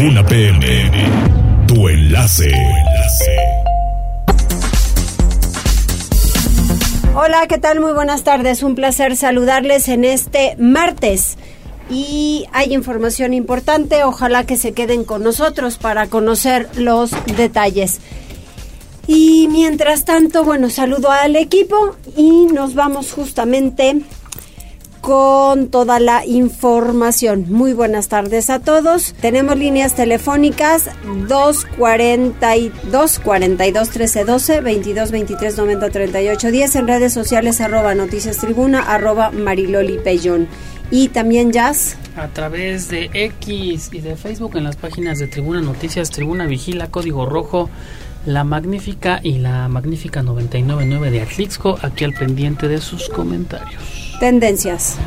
Tribuna PM. Tu enlace. Hola, ¿qué tal? Muy buenas tardes. Un placer saludarles en este martes. Y hay información importante. Ojalá que se queden con nosotros para conocer los detalles. Y mientras tanto, bueno, saludo al equipo y nos vamos justamente con toda la información. Muy buenas tardes a todos. Tenemos líneas telefónicas 242 42 13 12 22 23 90 38 10 en redes sociales arroba noticias tribuna arroba mariloli pellón. Y también Jazz. A través de X y de Facebook en las páginas de Tribuna Noticias, Tribuna Vigila, Código Rojo, La Magnífica y La Magnífica 999 de Atlixco, aquí al pendiente de sus comentarios. Tendencias.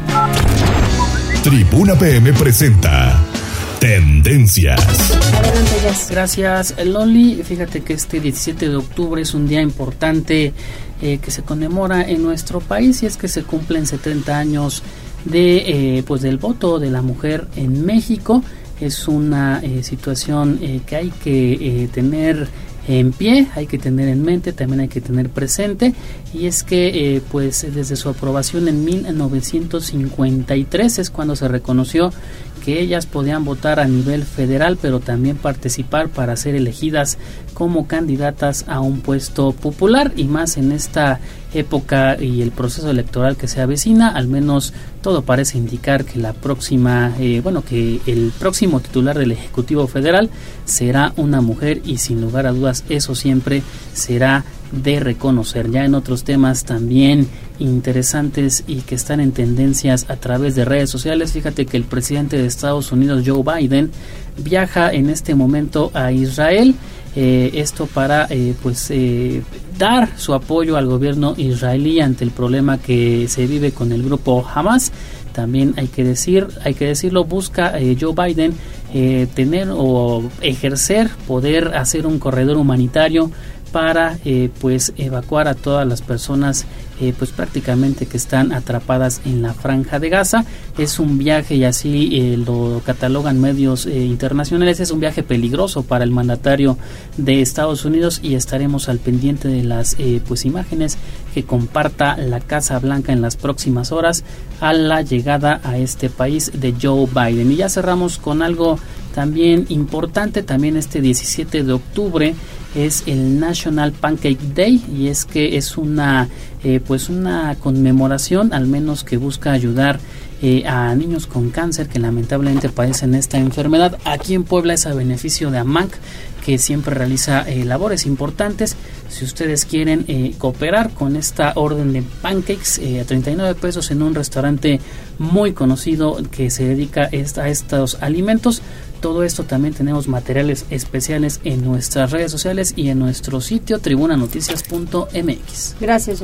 Tribuna PM presenta Tendencias. Gracias, Loli. Fíjate que este 17 de octubre es un día importante eh, que se conmemora en nuestro país y es que se cumplen 70 años de eh, pues del voto de la mujer en México. Es una eh, situación eh, que hay que eh, tener en pie, hay que tener en mente, también hay que tener presente y es que eh, pues desde su aprobación en 1953 es cuando se reconoció que ellas podían votar a nivel federal pero también participar para ser elegidas como candidatas a un puesto popular. Y más en esta época y el proceso electoral que se avecina, al menos todo parece indicar que la próxima, eh, bueno, que el próximo titular del Ejecutivo Federal será una mujer y sin lugar a dudas eso siempre será de reconocer. Ya en otros temas también interesantes y que están en tendencias a través de redes sociales, fíjate que el presidente de Estados Unidos, Joe Biden, viaja en este momento a Israel. Eh, esto para eh, pues eh, dar su apoyo al gobierno israelí ante el problema que se vive con el grupo Hamas también hay que decir hay que decirlo busca Joe Biden tener o ejercer poder hacer un corredor humanitario para eh, pues evacuar a todas las personas eh, pues prácticamente que están atrapadas en la franja de Gaza. Es un viaje y así eh, lo catalogan medios internacionales es un viaje peligroso para el mandatario de Estados Unidos y estaremos al pendiente de las pues imágenes que comparta la Casa Blanca en las próximas horas a la llegada a este país de Joe Biden. Y ya cerramos con algo también importante también este 17 de octubre es el National Pancake Day y es que es una eh, pues una conmemoración al menos que busca ayudar eh, a niños con cáncer que lamentablemente padecen esta enfermedad. Aquí en Puebla es a beneficio de AMAC que siempre realiza eh, labores importantes. Si ustedes quieren cooperar con esta orden de pancakes eh, a 39 pesos en un restaurante muy conocido que se dedica a estos alimentos, todo esto también tenemos materiales especiales en nuestras redes sociales y en nuestro sitio tribunanoticias.mx. Gracias,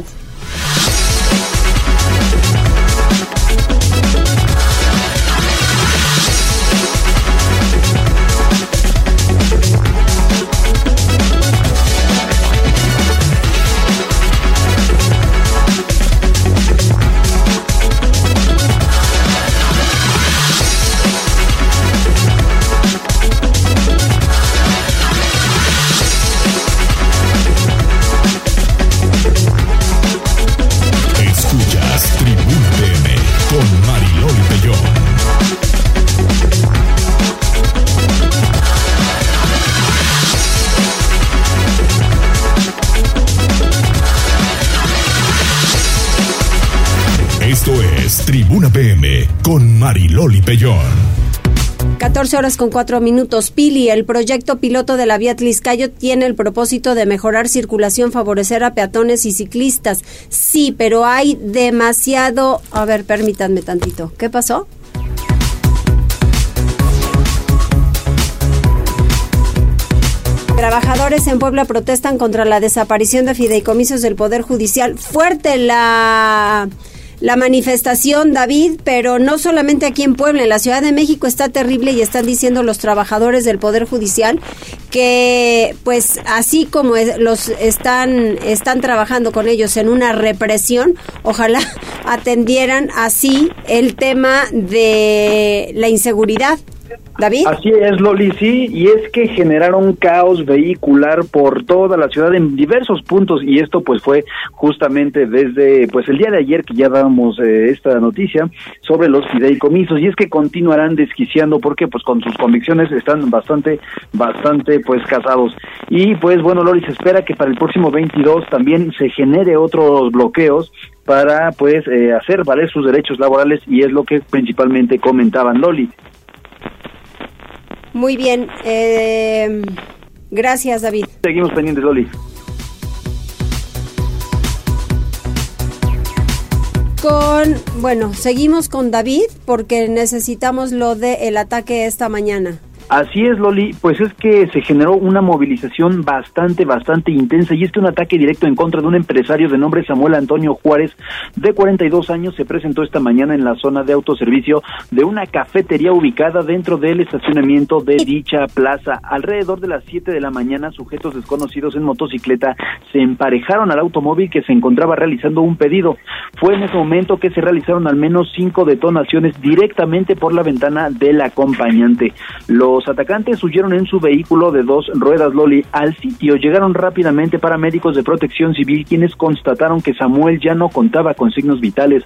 Mariloli Pellón. 14 horas con 4 minutos. Pili, el proyecto piloto de la vía Tliscayo tiene el propósito de mejorar circulación, favorecer a peatones y ciclistas. Sí, pero hay demasiado... A ver, permítanme tantito. ¿Qué pasó? Trabajadores en Puebla protestan contra la desaparición de fideicomisos del Poder Judicial. Fuerte la, la manifestación, David, pero no solamente aquí en Puebla, en la Ciudad de México está terrible y están diciendo los trabajadores del Poder Judicial que, pues, así como los están, están trabajando con ellos en una represión, ojalá atendieran así el tema de la inseguridad David. Así es, Loli, sí, y es que generaron caos vehicular por toda la ciudad en diversos puntos y esto pues fue justamente desde pues el día de ayer que ya dábamos eh, esta noticia sobre los fideicomisos y es que continuarán desquiciando porque pues con sus convicciones están bastante bastante pues casados y pues bueno, Loli se espera que para el próximo 22 también se genere otros bloqueos para pues eh, hacer valer sus derechos laborales y es lo que principalmente comentaban Loli. Muy bien. Eh, gracias, David. Seguimos pendientes, Loli. Con, bueno, seguimos con David porque necesitamos lo del el ataque esta mañana. Así es, Loli, pues es que se generó una movilización bastante, bastante intensa y es que un ataque directo en contra de un empresario de nombre Samuel Antonio Juárez, de 42 años, se presentó esta mañana en la zona de autoservicio de una cafetería ubicada dentro del estacionamiento de dicha plaza. Alrededor de las 7 de la mañana, sujetos desconocidos en motocicleta se emparejaron al automóvil que se encontraba realizando un pedido. Fue en ese momento que se realizaron al menos cinco detonaciones directamente por la ventana del acompañante. Los los atacantes huyeron en su vehículo de dos ruedas Loli. Al sitio llegaron rápidamente paramédicos de protección civil quienes constataron que Samuel ya no contaba con signos vitales,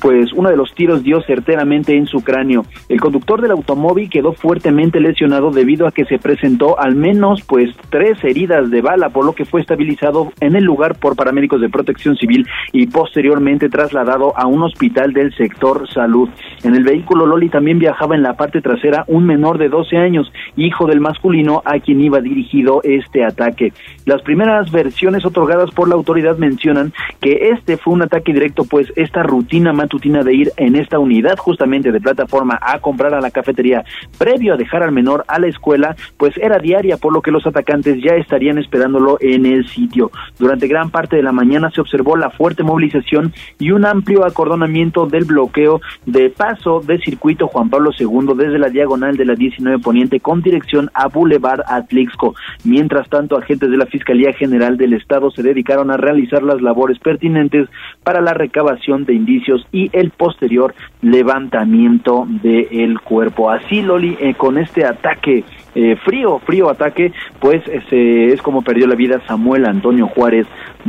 pues uno de los tiros dio certeramente en su cráneo. El conductor del automóvil quedó fuertemente lesionado debido a que se presentó al menos pues tres heridas de bala, por lo que fue estabilizado en el lugar por paramédicos de protección civil y posteriormente trasladado a un hospital del sector salud. En el vehículo Loli también viajaba en la parte trasera un menor de 12 años hijo del masculino a quien iba dirigido este ataque. Las primeras versiones otorgadas por la autoridad mencionan que este fue un ataque directo, pues esta rutina matutina de ir en esta unidad justamente de plataforma a comprar a la cafetería previo a dejar al menor a la escuela, pues era diaria, por lo que los atacantes ya estarían esperándolo en el sitio. Durante gran parte de la mañana se observó la fuerte movilización y un amplio acordonamiento del bloqueo de paso de circuito Juan Pablo II desde la diagonal de la 19 con dirección a Boulevard Atlixco. Mientras tanto, agentes de la Fiscalía General del Estado se dedicaron a realizar las labores pertinentes para la recabación de indicios y el posterior levantamiento del cuerpo. Así, Loli, eh, con este ataque eh, frío, frío ataque, pues es como perdió la vida Samuel Antonio Juárez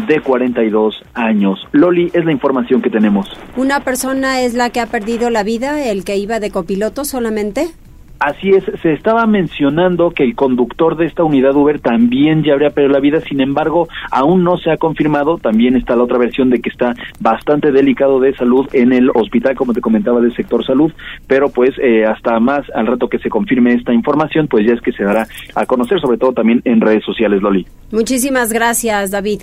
de 42 años. Loli, es la información que tenemos. ¿Una persona es la que ha perdido la vida, el que iba de copiloto solamente? Así es, se estaba mencionando que el conductor de esta unidad Uber también ya habría perdido la vida, sin embargo, aún no se ha confirmado, también está la otra versión de que está bastante delicado de salud en el hospital, como te comentaba, del sector salud, pero pues eh, hasta más al rato que se confirme esta información, pues ya es que se dará a conocer, sobre todo también en redes sociales, Loli. Muchísimas gracias, David.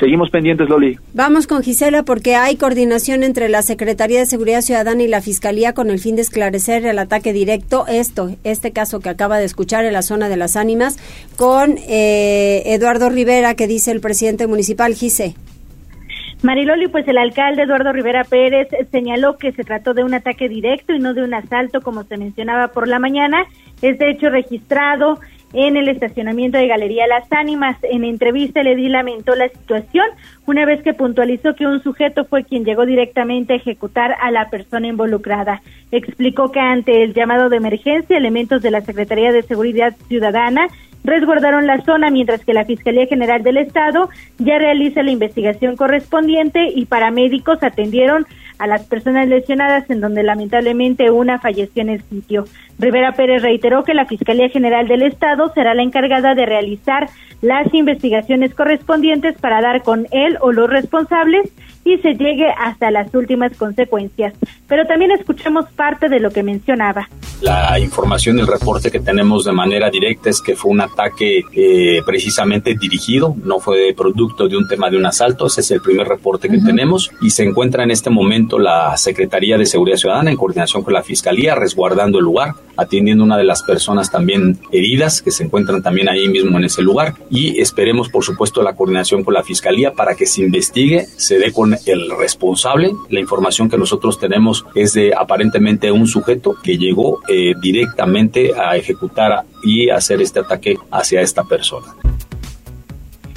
Seguimos pendientes, Loli. Vamos con Gisela porque hay coordinación entre la Secretaría de Seguridad Ciudadana y la Fiscalía con el fin de esclarecer el ataque directo, esto, este caso que acaba de escuchar en la zona de las ánimas, con eh, Eduardo Rivera, que dice el presidente municipal, Gise. Mariloli, pues el alcalde Eduardo Rivera Pérez señaló que se trató de un ataque directo y no de un asalto como se mencionaba por la mañana. Es de hecho registrado en el estacionamiento de Galería Las Ánimas. En entrevista le di lamentó la situación una vez que puntualizó que un sujeto fue quien llegó directamente a ejecutar a la persona involucrada. Explicó que ante el llamado de emergencia, elementos de la Secretaría de Seguridad Ciudadana resguardaron la zona mientras que la Fiscalía General del Estado ya realiza la investigación correspondiente y paramédicos atendieron a las personas lesionadas en donde lamentablemente una falleció en el sitio. Rivera Pérez reiteró que la Fiscalía General del Estado será la encargada de realizar las investigaciones correspondientes para dar con él o los responsables y se llegue hasta las últimas consecuencias. Pero también escuchemos parte de lo que mencionaba. La información y el reporte que tenemos de manera directa es que fue un ataque eh, precisamente dirigido, no fue producto de un tema de un asalto, ese es el primer reporte que tenemos y se encuentra en este momento la Secretaría de Seguridad Ciudadana en coordinación con la Fiscalía resguardando el lugar, atendiendo una de las personas también heridas que se encuentran también ahí mismo en ese lugar y esperemos por supuesto la coordinación con la Fiscalía para que se investigue, se dé con el responsable. La información que nosotros tenemos es de aparentemente un sujeto que llegó eh, directamente a ejecutar y hacer este ataque hacia esta persona.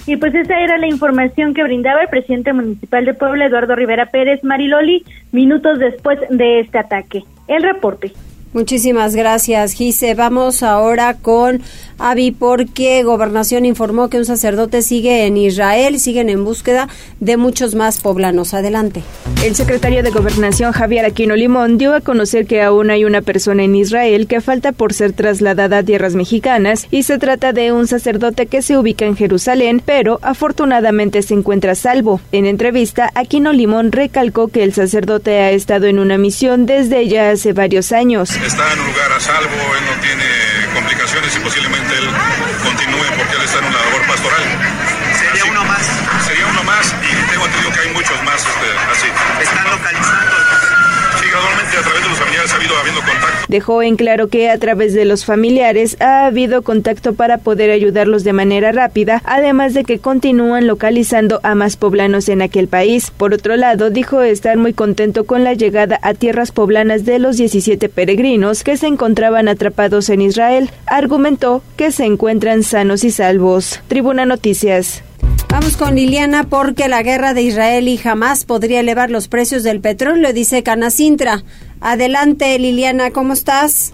Y pues esa era la información que brindaba el presidente municipal de Puebla, Eduardo Rivera Pérez Mariloli, minutos después de este ataque. El reporte. Muchísimas gracias, Gise. Vamos ahora con Avi porque Gobernación informó que un sacerdote sigue en Israel siguen en búsqueda de muchos más poblanos. Adelante. El secretario de Gobernación Javier Aquino Limón dio a conocer que aún hay una persona en Israel que falta por ser trasladada a tierras mexicanas y se trata de un sacerdote que se ubica en Jerusalén, pero afortunadamente se encuentra salvo. En entrevista, Aquino Limón recalcó que el sacerdote ha estado en una misión desde ya hace varios años. Está en un lugar a salvo, él no tiene complicaciones y posiblemente él continúe porque él está en una labor pastoral. Sería uno más. Sería uno más y tengo entendido que hay muchos más este, así. ¿Están localizando? Sí, gradualmente a través de los familiares ha habido habiendo contacto. Dejó en claro que a través de los familiares ha habido contacto para poder ayudarlos de manera rápida, además de que continúan localizando a más poblanos en aquel país. Por otro lado, dijo estar muy contento con la llegada a tierras poblanas de los 17 peregrinos que se encontraban atrapados en Israel. Argumentó que se encuentran sanos y salvos. Tribuna Noticias. Vamos con Liliana porque la guerra de Israel y Hamas podría elevar los precios del petróleo, dice Canacintra. Adelante, Liliana, ¿cómo estás?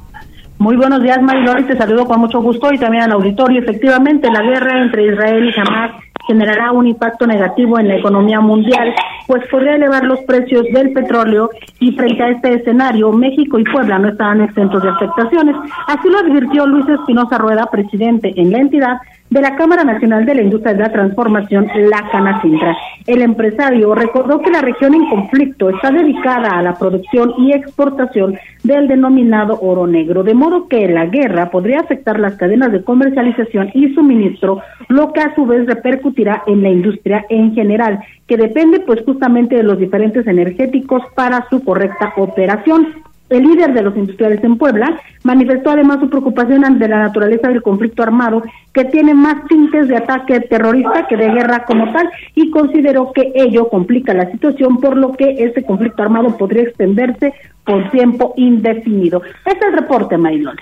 Muy buenos días, Marilori. Te saludo con mucho gusto y también al auditorio. Efectivamente, la guerra entre Israel y Hamas generará un impacto negativo en la economía mundial, pues podría elevar los precios del petróleo y frente a este escenario, México y Puebla no estarán exentos de afectaciones. Así lo advirtió Luis Espinosa Rueda, presidente en la entidad, de la Cámara Nacional de la Industria de la Transformación, la Canacintra. El empresario recordó que la región en conflicto está dedicada a la producción y exportación del denominado oro negro, de modo que la guerra podría afectar las cadenas de comercialización y suministro, lo que a su vez repercutirá en la industria en general, que depende pues justamente de los diferentes energéticos para su correcta operación. El líder de los industriales en Puebla manifestó además su preocupación ante la naturaleza del conflicto armado, que tiene más tintes de ataque terrorista que de guerra como tal, y consideró que ello complica la situación, por lo que este conflicto armado podría extenderse por tiempo indefinido. Este es el reporte, Marilón.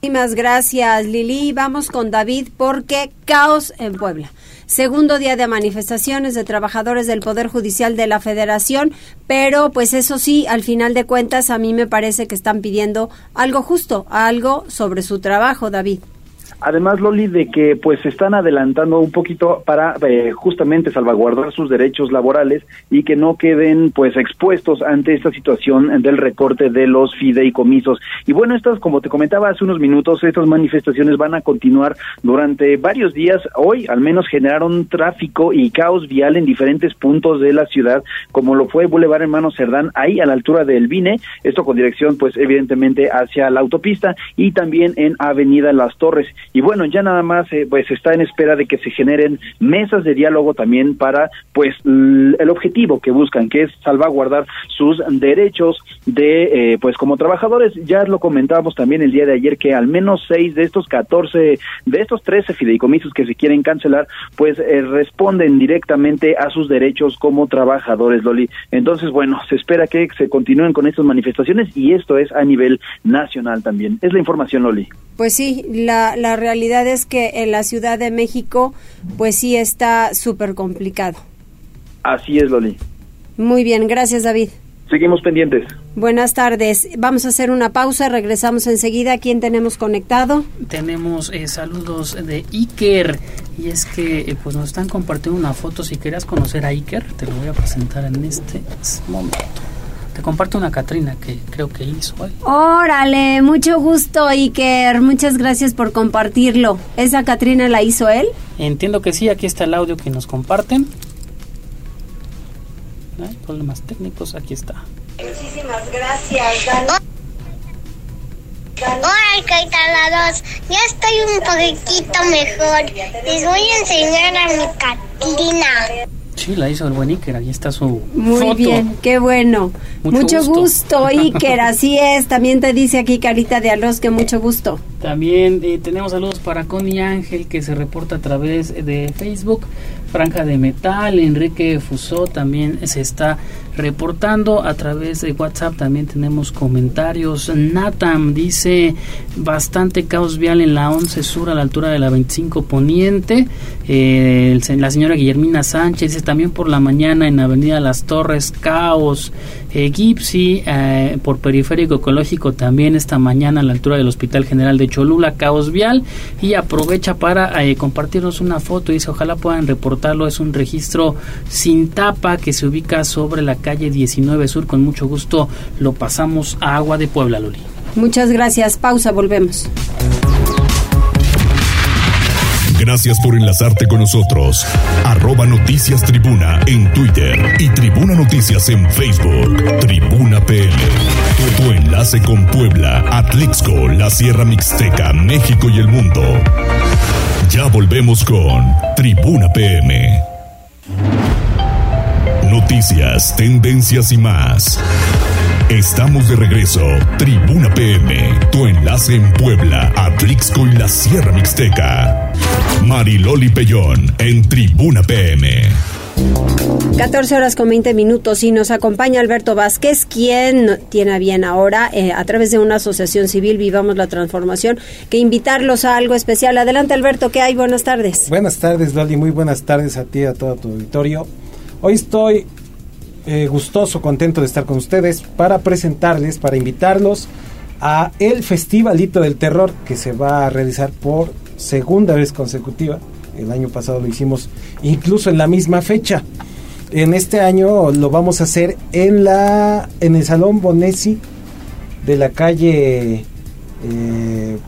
Muchísimas gracias, Lili. Vamos con David porque caos en Puebla. Segundo día de manifestaciones de trabajadores del Poder Judicial de la Federación, pero pues eso sí, al final de cuentas a mí me parece que están pidiendo algo justo, algo sobre su trabajo, David. Además, Loli, de que pues se están adelantando un poquito para eh, justamente salvaguardar sus derechos laborales y que no queden pues expuestos ante esta situación del recorte de los fideicomisos. Y bueno, estas, como te comentaba hace unos minutos, estas manifestaciones van a continuar durante varios días. Hoy al menos generaron tráfico y caos vial en diferentes puntos de la ciudad, como lo fue Boulevard Hermano Cerdán, ahí a la altura del Vine, esto con dirección pues evidentemente hacia la autopista y también en Avenida Las Torres y bueno ya nada más eh, pues está en espera de que se generen mesas de diálogo también para pues el objetivo que buscan que es salvaguardar sus derechos de eh, pues como trabajadores. Ya lo comentábamos también el día de ayer que al menos seis de estos 14 de estos 13 fideicomisos que se quieren cancelar pues eh, responden directamente a sus derechos como trabajadores Loli. Entonces bueno se espera que se continúen con estas manifestaciones y esto es a nivel nacional también. Es la información Loli. Pues sí, la, la realidad es que en la Ciudad de México, pues sí está súper complicado. Así es, Loli. Muy bien, gracias David. Seguimos pendientes. Buenas tardes. Vamos a hacer una pausa, regresamos enseguida. ¿Quién tenemos conectado? Tenemos eh, saludos de Iker y es que eh, pues nos están compartiendo una foto. Si querías conocer a Iker, te lo voy a presentar en este momento. Te comparto una Catrina que creo que hizo hoy. Órale, mucho gusto Iker, muchas gracias por compartirlo. ¿Esa Catrina la hizo él? Entiendo que sí, aquí está el audio que nos comparten. Hay problemas técnicos, aquí está. Muchísimas gracias, Dani. Hola, Caetalados. Ya estoy un poquitito mejor. Les voy a enseñar a mi Catrina. Sí, la hizo el buen Iker, ahí está su Muy foto. bien, qué bueno. Mucho Mucho, gusto. gusto, Iker, así es. También te dice aquí Carita de Arroz que mucho gusto. También eh, tenemos saludos para Connie Ángel que se reporta a través de Facebook. Franja de Metal, Enrique Fusó también se está reportando a través de WhatsApp. También tenemos comentarios. Natam dice bastante caos vial en la 11 Sur a la altura de la 25 Poniente. Eh, la señora Guillermina Sánchez dice también por la mañana en Avenida Las Torres, caos. Eh, Gipsy, por periférico ecológico también esta mañana a la altura del Hospital General de Cholula, caos vial. Y aprovecha para eh, compartirnos una foto. Dice, ojalá puedan Es un registro sin tapa que se ubica sobre la calle 19 Sur. Con mucho gusto lo pasamos a Agua de Puebla, Luli. Muchas gracias. Pausa, volvemos. Gracias por enlazarte con nosotros. Arroba Noticias Tribuna en Twitter y Tribuna Noticias en Facebook. Tribuna PM. Tu, tu enlace con Puebla, Atlixco, la Sierra Mixteca, México y el mundo. Ya volvemos con Tribuna PM. Noticias, tendencias y más. Estamos de regreso. Tribuna PM, tu enlace en Puebla, Atlixco y la Sierra Mixteca. Mariloli Pellón en Tribuna PM. 14 horas con 20 minutos y nos acompaña Alberto Vázquez, quien tiene bien ahora, eh, a través de una asociación civil, Vivamos la Transformación, que invitarlos a algo especial. Adelante Alberto, ¿qué hay? Buenas tardes. Buenas tardes Loli, muy buenas tardes a ti a todo tu auditorio. Hoy estoy eh, gustoso, contento de estar con ustedes para presentarles, para invitarlos a el Festivalito del Terror que se va a realizar por segunda vez consecutiva. El año pasado lo hicimos incluso en la misma fecha. En este año lo vamos a hacer en la en el Salón Bonesi de la calle eh,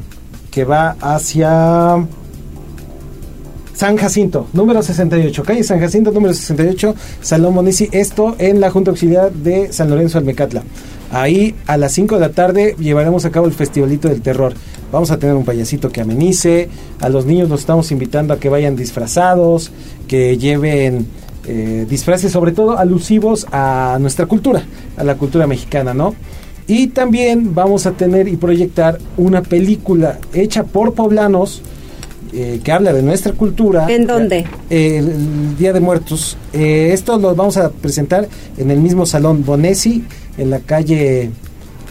que va hacia San Jacinto, número 68, calle San Jacinto, número 68, Salón Bonesi, esto en la Junta Auxiliar de San Lorenzo Almecatla. Ahí a las 5 de la tarde llevaremos a cabo el Festivalito del Terror. Vamos a tener un payasito que amenice, a los niños los estamos invitando a que vayan disfrazados, que lleven eh, disfraces sobre todo alusivos a nuestra cultura, a la cultura mexicana, ¿no? Y también vamos a tener y proyectar una película hecha por poblanos eh, que habla de nuestra cultura. ¿En dónde? Eh, el, el Día de Muertos. Eh, esto lo vamos a presentar en el mismo salón Bonesi, en la calle.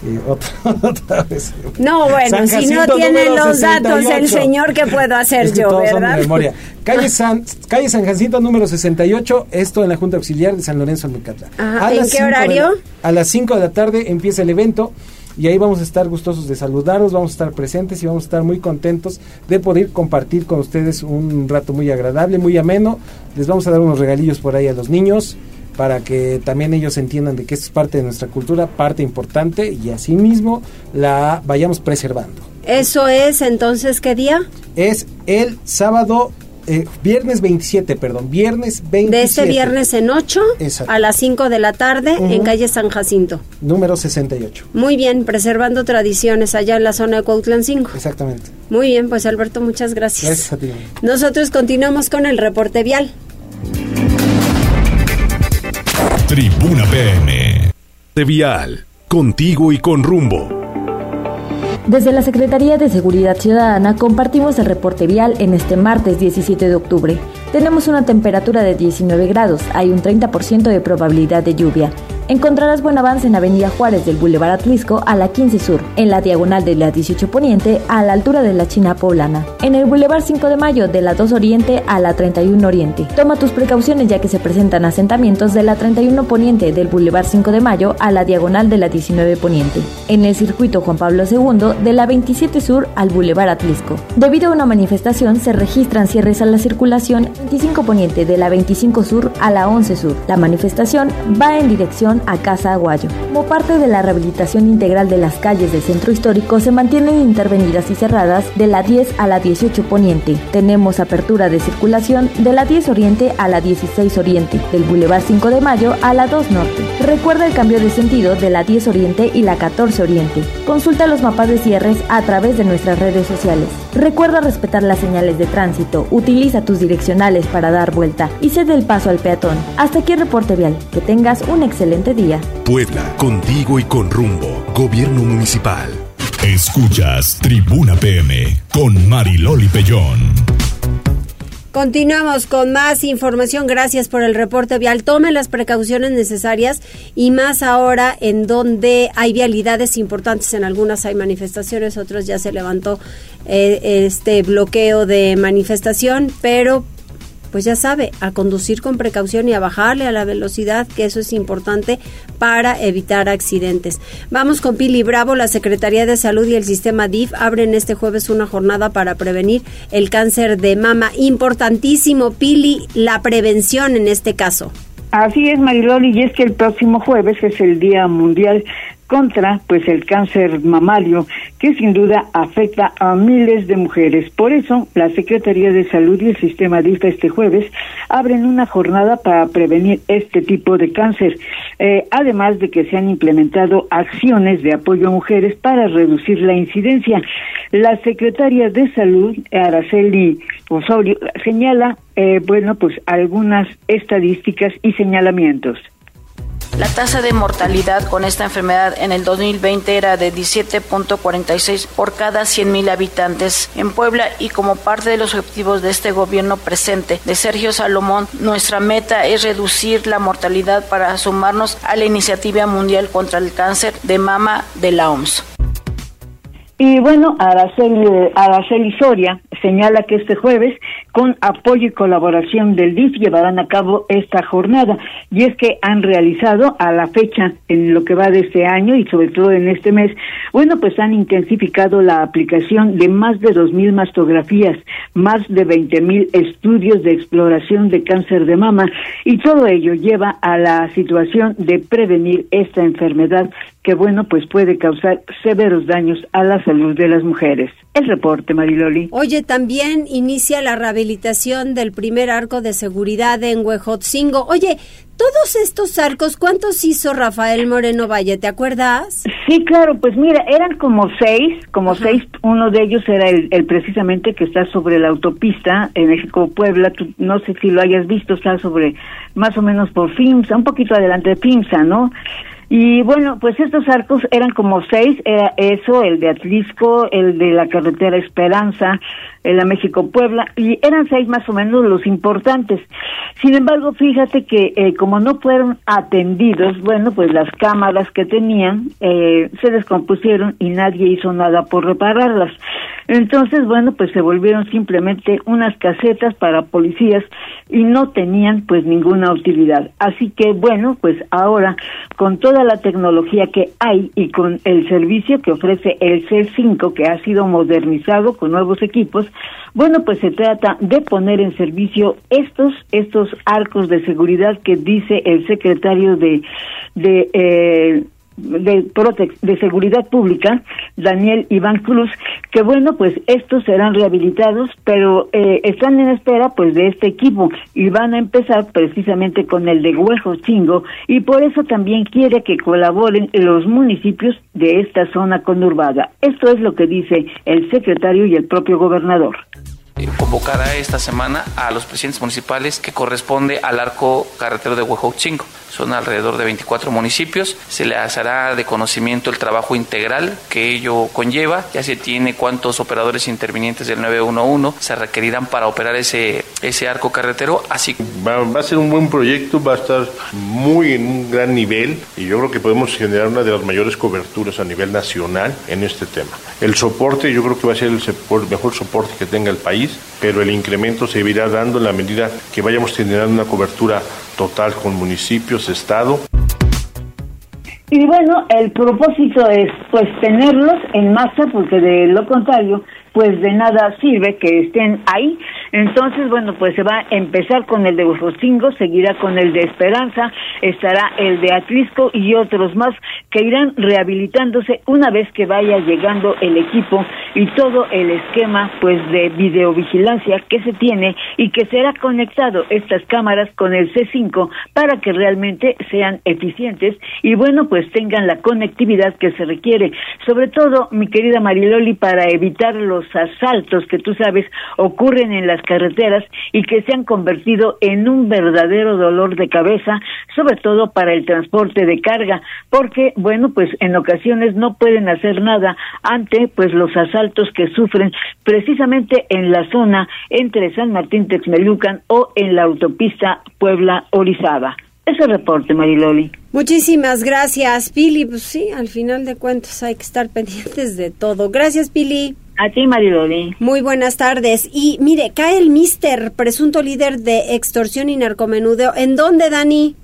Eh, otra, otra vez. No, bueno, San si no tiene los datos el 68. señor, ¿qué puedo hacer Es que yo, verdad? memoria. Calle San, calle San Jacinto número 68, esto en la Junta Auxiliar de San Lorenzo Almecatla. Ajá, A ¿en las qué cinco de la- horario? a las 5 de la tarde empieza el evento y ahí vamos a estar gustosos de saludaros, vamos a estar presentes y vamos a estar muy contentos de poder compartir con ustedes un rato muy agradable, muy ameno. Les vamos a dar unos regalillos por ahí a los niños para que también ellos entiendan de que esto es parte de nuestra cultura, parte importante y asimismo la vayamos preservando. Eso es, entonces, ¿qué día? Es el sábado, eh, viernes 27, perdón, viernes 27. De este viernes en 8 Exacto. a las 5 de la tarde en calle San Jacinto. Número 68. Muy bien, preservando tradiciones allá en la zona de Cuautlán 5. Exactamente. Muy bien, pues Alberto, muchas gracias. Gracias a ti. Nosotros continuamos con el reporte vial. Tribuna PM. De Vial, contigo y con rumbo. Desde la Secretaría de Seguridad Ciudadana compartimos el reporte vial en este martes 17 de octubre. Tenemos una temperatura de 19 grados, hay un 30% de probabilidad de lluvia. Encontrarás buen avance en Avenida Juárez del Boulevard Atlisco a la 15 Sur, en la diagonal de la 18 Poniente a la altura de la China Poblana, en el Boulevard 5 de Mayo de la 2 Oriente a la 31 Oriente. Toma tus precauciones ya que se presentan asentamientos de la 31 Poniente del Boulevard 5 de Mayo a la diagonal de la 19 Poniente, en el circuito Juan Pablo II de la 27 Sur al Boulevard Atlisco. Debido a una manifestación se registran cierres a la circulación 25 Poniente de la 25 Sur a la 11 Sur. La manifestación va en dirección a Casa Aguayo. Como parte de la rehabilitación integral de las calles del centro histórico se mantienen intervenidas y cerradas de la 10 a la 18 Poniente. Tenemos apertura de circulación de la 10 Oriente a la 16 Oriente, del Boulevard 5 de Mayo a la 2 Norte. Recuerda el cambio de sentido de la 10 Oriente y la 14 Oriente. Consulta los mapas de cierres a través de nuestras redes sociales. Recuerda respetar las señales de tránsito, utiliza tus direccionales para dar vuelta y cede el paso al peatón. Hasta aquí el reporte vial. Que tengas un excelente día. Puebla, contigo y con rumbo. Gobierno municipal. Escuchas Tribuna PM con Mariloli Pellón. Continuamos con más información. Gracias por el reporte vial. Tome las precauciones necesarias y más ahora en donde hay vialidades importantes. En algunas hay manifestaciones, otros ya se levantó eh, este bloqueo de manifestación, pero pues ya sabe, a conducir con precaución y a bajarle a la velocidad, que eso es importante para evitar accidentes. Vamos con Pili Bravo, la Secretaría de Salud y el Sistema DIF abren este jueves una jornada para prevenir el cáncer de mama. Importantísimo, Pili, la prevención en este caso. Así es, Mariloli, y es que el próximo jueves es el Día Mundial contra pues el cáncer mamario que sin duda afecta a miles de mujeres. Por eso, la Secretaría de Salud y el Sistema DIF este jueves abren una jornada para prevenir este tipo de cáncer, eh, además de que se han implementado acciones de apoyo a mujeres para reducir la incidencia. La Secretaria de Salud, Araceli Osorio, señala, eh, bueno, pues algunas estadísticas y señalamientos. La tasa de mortalidad con esta enfermedad en el 2020 era de 17.46 por cada 100.000 habitantes en Puebla y como parte de los objetivos de este gobierno presente de Sergio Salomón, nuestra meta es reducir la mortalidad para sumarnos a la iniciativa mundial contra el cáncer de mama de la OMS. Y bueno, Araceli, Araceli Soria señala que este jueves, con apoyo y colaboración del DIF, llevarán a cabo esta jornada. Y es que han realizado a la fecha, en lo que va de este año y sobre todo en este mes, bueno, pues han intensificado la aplicación de más de dos mil mastografías, más de veinte mil estudios de exploración de cáncer de mama, y todo ello lleva a la situación de prevenir esta enfermedad que bueno, pues puede causar severos daños a la salud de las mujeres. El reporte, Mariloli. Oye, también inicia la rehabilitación del primer arco de seguridad en Huejotzingo. Oye, todos estos arcos, ¿cuántos hizo Rafael Moreno Valle? ¿Te acuerdas? Sí, claro, pues mira, eran como seis, como seis. Uno de ellos era el, el, precisamente que está sobre la autopista en México-Puebla. No sé si lo hayas visto, está sobre más o menos por FIMSA, un poquito adelante de FIMSA, ¿no? Y bueno, pues estos arcos eran como seis, era eso, el de Atlisco, el de la carretera Esperanza, el de México-Puebla, y eran seis más o menos los importantes. Sin embargo, fíjate que eh, como no fueron atendidos, bueno, pues las cámaras que tenían eh, se descompusieron y nadie hizo nada por repararlas. Entonces, bueno, pues se volvieron simplemente unas casetas para policías y no tenían pues ninguna utilidad. Así que, bueno, pues ahora con toda la tecnología que hay y con el servicio que ofrece el C5 que ha sido modernizado con nuevos equipos, bueno, pues se trata de poner en servicio estos estos arcos de seguridad que dice el secretario de de eh, de, de Seguridad Pública, Daniel Iván Cruz, que bueno, pues estos serán rehabilitados, pero eh, están en espera pues de este equipo y van a empezar precisamente con el de Huejo Chingo y por eso también quiere que colaboren los municipios de esta zona conurbada. Esto es lo que dice el secretario y el propio gobernador convocará esta semana a los presidentes municipales que corresponde al arco carretero de Huejotzingo son alrededor de 24 municipios. Se les hará de conocimiento el trabajo integral que ello conlleva. Ya se tiene cuántos operadores intervinientes del 911 se requerirán para operar ese, ese arco carretero. Así va, a ser un buen proyecto, va a estar muy en un gran nivel y yo creo que podemos generar una de las mayores coberturas a nivel nacional en este tema. El soporte yo creo que va a ser el mejor soporte que tenga el país, pero el incremento se irá dando en la medida que vayamos generando una cobertura total con municipios, estado. Y bueno, el propósito es pues tenerlos en masa porque de lo contrario pues de nada sirve que estén ahí. Entonces, bueno, pues se va a empezar con el de Huejotzingo, seguirá con el de Esperanza, estará el de Atlisco y otros más que irán rehabilitándose una vez que vaya llegando el equipo y todo el esquema pues de videovigilancia que se tiene y que será conectado estas cámaras con el C5 para que realmente sean eficientes y bueno, pues tengan la conectividad que se requiere, sobre todo mi querida Mariloli para evitar los asaltos que tú sabes ocurren en las carreteras y que se han convertido en un verdadero dolor de cabeza, sobre todo para el transporte de carga, porque bueno, pues en ocasiones no pueden hacer nada ante pues los asaltos que sufren precisamente en la zona entre San Martín Texmelucan o en la autopista Puebla Orizaba. Ese reporte, Mariloli. Muchísimas gracias, Pili. Pues sí, al final de cuentas hay que estar pendientes de todo. Gracias, Pili. A ti, Mariloli. Muy buenas tardes. Y mire, cae el mister, presunto líder de extorsión y narcomenudeo. ¿En dónde, Dani?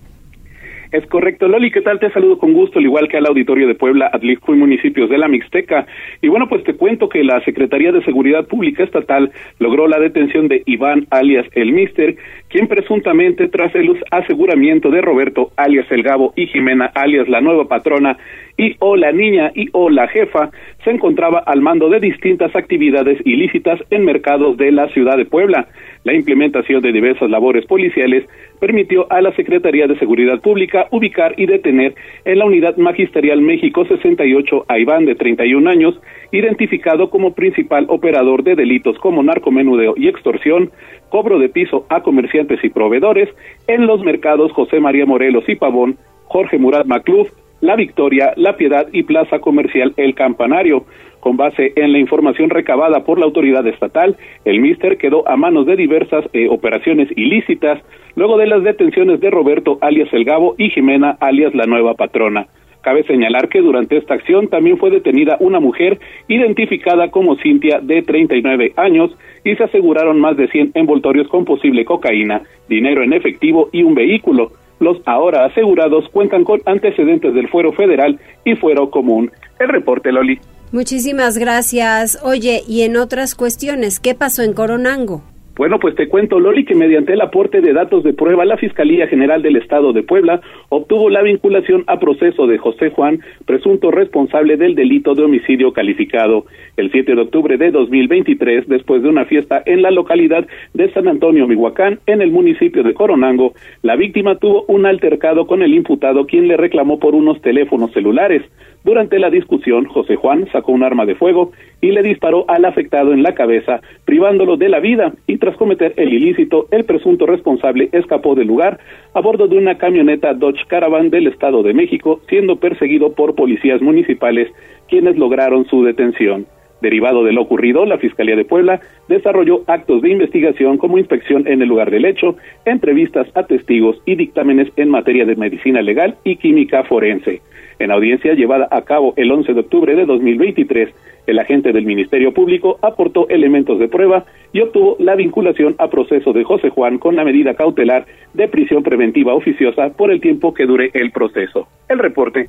Es correcto, Loli, ¿qué tal? Te saludo con gusto, al igual que al auditorio de Puebla, Atlisco y municipios de la Mixteca. Y bueno, pues te cuento que la Secretaría de Seguridad Pública Estatal logró la detención de Iván alias El Mister, quien presuntamente tras el aseguramiento de Roberto alias El Gabo y Jimena alias la nueva patrona y o la niña y o la jefa se encontraba al mando de distintas actividades ilícitas en mercados de la ciudad de Puebla. La implementación de diversas labores policiales permitió a la Secretaría de Seguridad Pública ubicar y detener en la Unidad Magisterial México 68 a Iván de 31 años, identificado como principal operador de delitos como narcomenudeo y extorsión, cobro de piso a comerciantes y proveedores en los mercados José María Morelos y Pavón, Jorge Murat Macluf, La Victoria, La Piedad y Plaza Comercial El Campanario. Con base en la información recabada por la autoridad estatal, el Mister quedó a manos de diversas eh, operaciones ilícitas luego de las detenciones de Roberto alias El Gabo y Jimena alias la nueva patrona. Cabe señalar que durante esta acción también fue detenida una mujer identificada como Cintia de 39 años y se aseguraron más de 100 envoltorios con posible cocaína, dinero en efectivo y un vehículo. Los ahora asegurados cuentan con antecedentes del fuero federal y fuero común. El reporte, Loli. Muchísimas gracias. Oye, y en otras cuestiones, ¿qué pasó en Coronango? Bueno, pues te cuento, Loli, que mediante el aporte de datos de prueba, la Fiscalía General del Estado de Puebla obtuvo la vinculación a proceso de José Juan, presunto responsable del delito de homicidio calificado. El 7 de octubre de 2023, después de una fiesta en la localidad de San Antonio, Mihuacán, en el municipio de Coronango, la víctima tuvo un altercado con el imputado, quien le reclamó por unos teléfonos celulares. Durante la discusión, José Juan sacó un arma de fuego y le disparó al afectado en la cabeza, privándolo de la vida, y tras cometer el ilícito, el presunto responsable escapó del lugar a bordo de una camioneta Dodge Caravan del Estado de México, siendo perseguido por policías municipales, quienes lograron su detención. Derivado de lo ocurrido, la Fiscalía de Puebla desarrolló actos de investigación como inspección en el lugar del hecho, entrevistas a testigos y dictámenes en materia de medicina legal y química forense. En audiencia llevada a cabo el 11 de octubre de 2023, el agente del Ministerio Público aportó elementos de prueba y obtuvo la vinculación a proceso de José Juan con la medida cautelar de prisión preventiva oficiosa por el tiempo que dure el proceso. El reporte.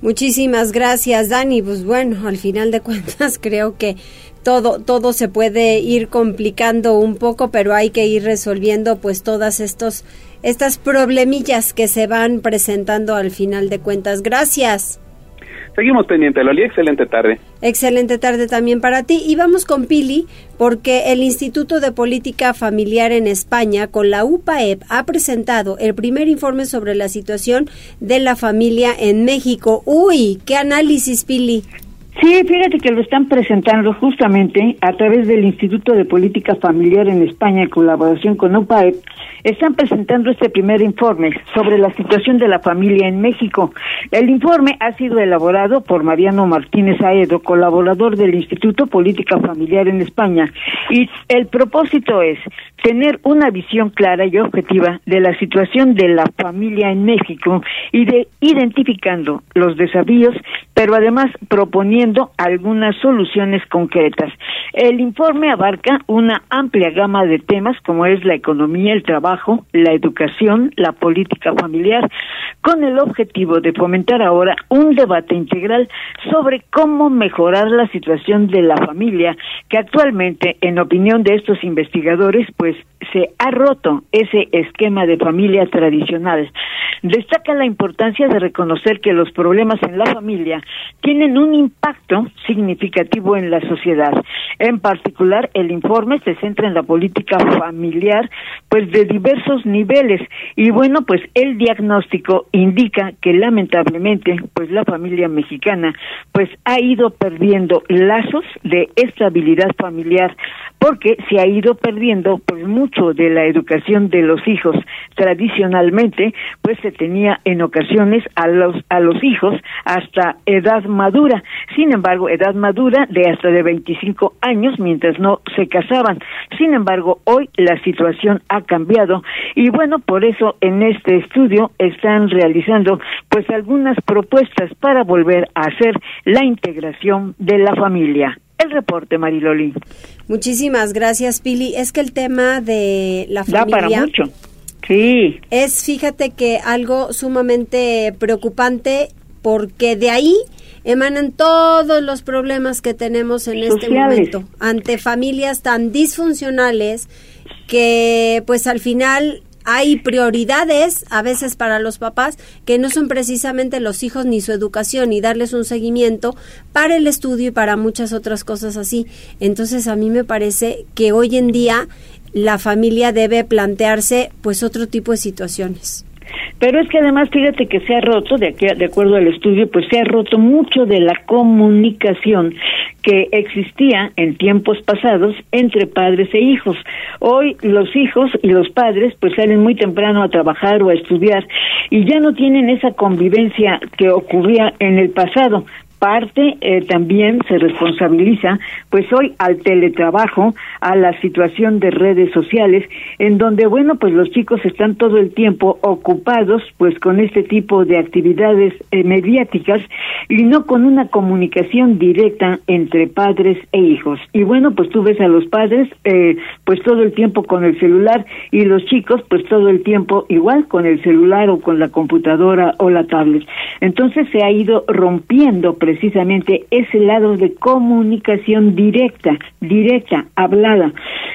Muchísimas gracias, Dani. Pues bueno, al final de cuentas creo que todo todo se puede ir complicando un poco, pero hay que ir resolviendo pues todas estos estas problemillas que se van presentando al final de cuentas. Gracias. Seguimos pendiente, Loli. Excelente tarde. Excelente tarde también para ti. Y vamos con Pili, porque el Instituto de Política Familiar en España, con la UPAEP, ha presentado el primer informe sobre la situación de la familia en México. Uy, qué análisis, Pili. Sí, fíjate que lo están presentando justamente a través del Instituto de Política Familiar en España en colaboración con UPAEP. Están presentando este primer informe sobre la situación de la familia en México. El informe ha sido elaborado por Mariano Martínez Aedo, colaborador del Instituto Política Familiar en España, y el propósito es tener una visión clara y objetiva de la situación de la familia en México y de identificando los desafíos, pero además proponiendo algunas soluciones concretas. El informe abarca una amplia gama de temas como es la economía, el trabajo, la educación, la política familiar, con el objetivo de fomentar ahora un debate integral sobre cómo mejorar la situación de la familia, que actualmente, en opinión de estos investigadores, pues se ha roto ese esquema de familia tradicional. Destaca la importancia de reconocer que los problemas en la familia tienen un impacto significativo en la sociedad. En particular, el informe se centra en la política familiar, pues de diversos niveles. Y bueno, pues el diagnóstico indica que lamentablemente, pues la familia mexicana, pues ha ido perdiendo lazos de estabilidad familiar porque se ha ido perdiendo pues mucho de la educación de los hijos. Tradicionalmente, pues se tenía en ocasiones a los a los hijos hasta edad madura. Sin embargo, edad madura de hasta de 25 años mientras no se casaban. Sin embargo, hoy la situación ha cambiado y bueno, por eso en este estudio están realizando pues algunas propuestas para volver a hacer la integración de la familia. El reporte, Mariloli. Muchísimas gracias, Pili. Es que el tema de la familia... Da para mucho. Sí. Es, fíjate que algo sumamente preocupante porque de ahí emanan todos los problemas que tenemos en este momento ante familias tan disfuncionales que pues al final hay prioridades a veces para los papás que no son precisamente los hijos ni su educación y darles un seguimiento para el estudio y para muchas otras cosas así. Entonces a mí me parece que hoy en día la familia debe plantearse pues otro tipo de situaciones. Pero es que además, fíjate que se ha roto, de, aquí, de acuerdo al estudio, pues se ha roto mucho de la comunicación que existía en tiempos pasados entre padres e hijos. Hoy los hijos y los padres pues salen muy temprano a trabajar o a estudiar y ya no tienen esa convivencia que ocurría en el pasado parte eh, también se responsabiliza, pues hoy al teletrabajo, a la situación de redes sociales, en donde, bueno, pues los chicos están todo el tiempo ocupados, pues con este tipo de actividades eh, mediáticas y no con una comunicación directa entre padres e hijos. Y bueno, pues tú ves a los padres, eh, pues todo el tiempo con el celular y los chicos, pues todo el tiempo igual con el celular o con la computadora o la tablet. Entonces se ha ido rompiendo precisamente ese lado de comunicación directa, directa, hablada,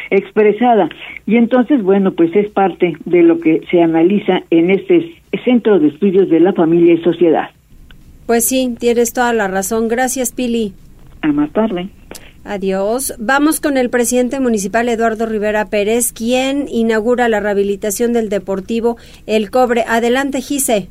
expresada. Y entonces, bueno, pues es parte de lo que se analiza en este Centro de Estudios de la Familia y Sociedad. Pues sí, tienes toda la razón. Gracias, Pili. A más tarde. Adiós. Vamos con el presidente municipal Eduardo Rivera Pérez, quien inaugura la rehabilitación del Deportivo El Cobre. Adelante, Gise.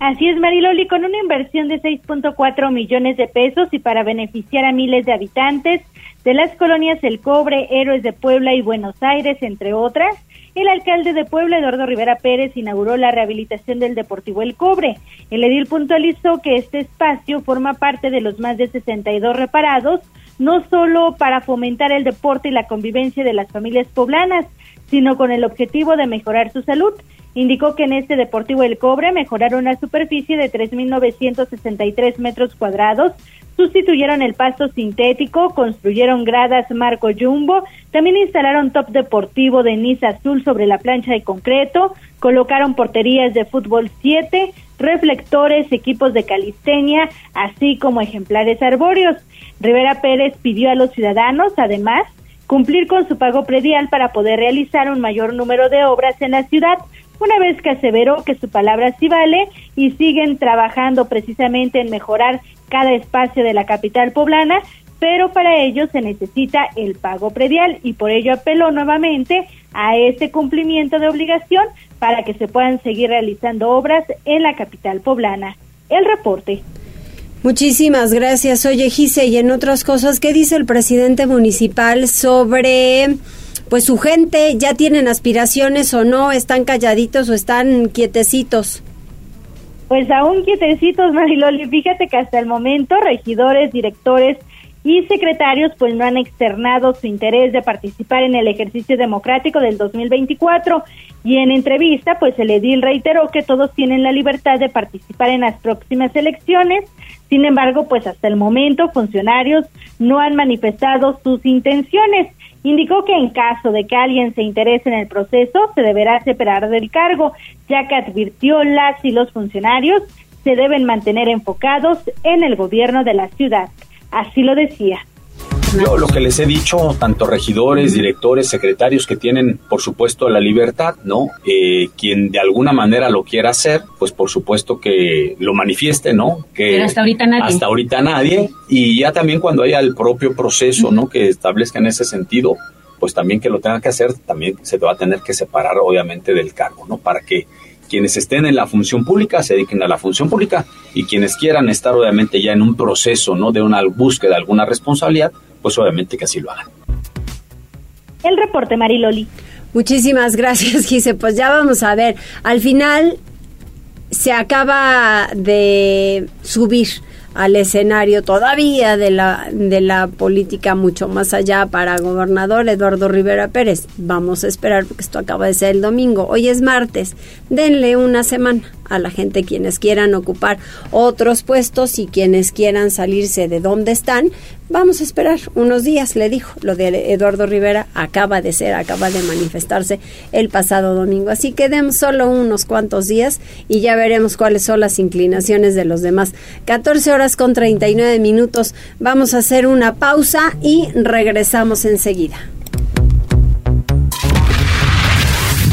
Así es, Mariloli, con una inversión de 6.4 millones de pesos y para beneficiar a miles de habitantes de las colonias El Cobre, Héroes de Puebla y Buenos Aires, entre otras, el alcalde de Puebla, Eduardo Rivera Pérez, inauguró la rehabilitación del Deportivo El Cobre. El edil puntualizó que este espacio forma parte de los más de 62 reparados, no solo para fomentar el deporte y la convivencia de las familias poblanas, sino con el objetivo de mejorar su salud. Indicó que en este Deportivo El Cobre mejoraron la superficie de 3.963 metros cuadrados, sustituyeron el pasto sintético, construyeron gradas marco jumbo, también instalaron top deportivo de Niza azul sobre la plancha de concreto, colocaron porterías de fútbol 7, reflectores, equipos de calistenia, así como ejemplares arbóreos. Rivera Pérez pidió a los ciudadanos, además, cumplir con su pago predial para poder realizar un mayor número de obras en la ciudad, una vez que aseveró que su palabra sí vale y siguen trabajando precisamente en mejorar cada espacio de la capital poblana, pero para ello se necesita el pago predial y por ello apeló nuevamente a ese cumplimiento de obligación para que se puedan seguir realizando obras en la capital poblana. El reporte. Muchísimas gracias. Oye, Gise, y en otras cosas, ¿qué dice el presidente municipal sobre pues su gente ya tienen aspiraciones o no, están calladitos o están quietecitos. Pues aún quietecitos, Mariloli. Fíjate que hasta el momento regidores, directores y secretarios pues no han externado su interés de participar en el ejercicio democrático del 2024 y en entrevista pues el edil reiteró que todos tienen la libertad de participar en las próximas elecciones, sin embargo pues hasta el momento funcionarios no han manifestado sus intenciones. Indicó que en caso de que alguien se interese en el proceso, se deberá separar del cargo, ya que advirtió las y los funcionarios se deben mantener enfocados en el gobierno de la ciudad. Así lo decía. Yo lo que les he dicho, tanto regidores, directores, secretarios que tienen, por supuesto, la libertad, ¿no? Eh, quien de alguna manera lo quiera hacer, pues por supuesto que lo manifieste, ¿no? Que Pero hasta ahorita nadie. Hasta ahorita nadie. Y ya también cuando haya el propio proceso, ¿no? Que establezca en ese sentido, pues también que lo tenga que hacer, también se va a tener que separar, obviamente, del cargo, ¿no? Para que quienes estén en la función pública se dediquen a la función pública y quienes quieran estar obviamente ya en un proceso, ¿no? De una búsqueda de alguna responsabilidad, pues obviamente que así lo hagan. El reporte, Mariloli. Muchísimas gracias, Gise. Pues ya vamos a ver. Al final se acaba de subir al escenario todavía de la, de la política mucho más allá para gobernador Eduardo Rivera Pérez. Vamos a esperar porque esto acaba de ser el domingo. Hoy es martes. Denle una semana a la gente quienes quieran ocupar otros puestos y quienes quieran salirse de donde están. Vamos a esperar unos días, le dijo. Lo de Eduardo Rivera acaba de ser, acaba de manifestarse el pasado domingo. Así que demos solo unos cuantos días y ya veremos cuáles son las inclinaciones de los demás. 14 horas con 39 minutos. Vamos a hacer una pausa y regresamos enseguida.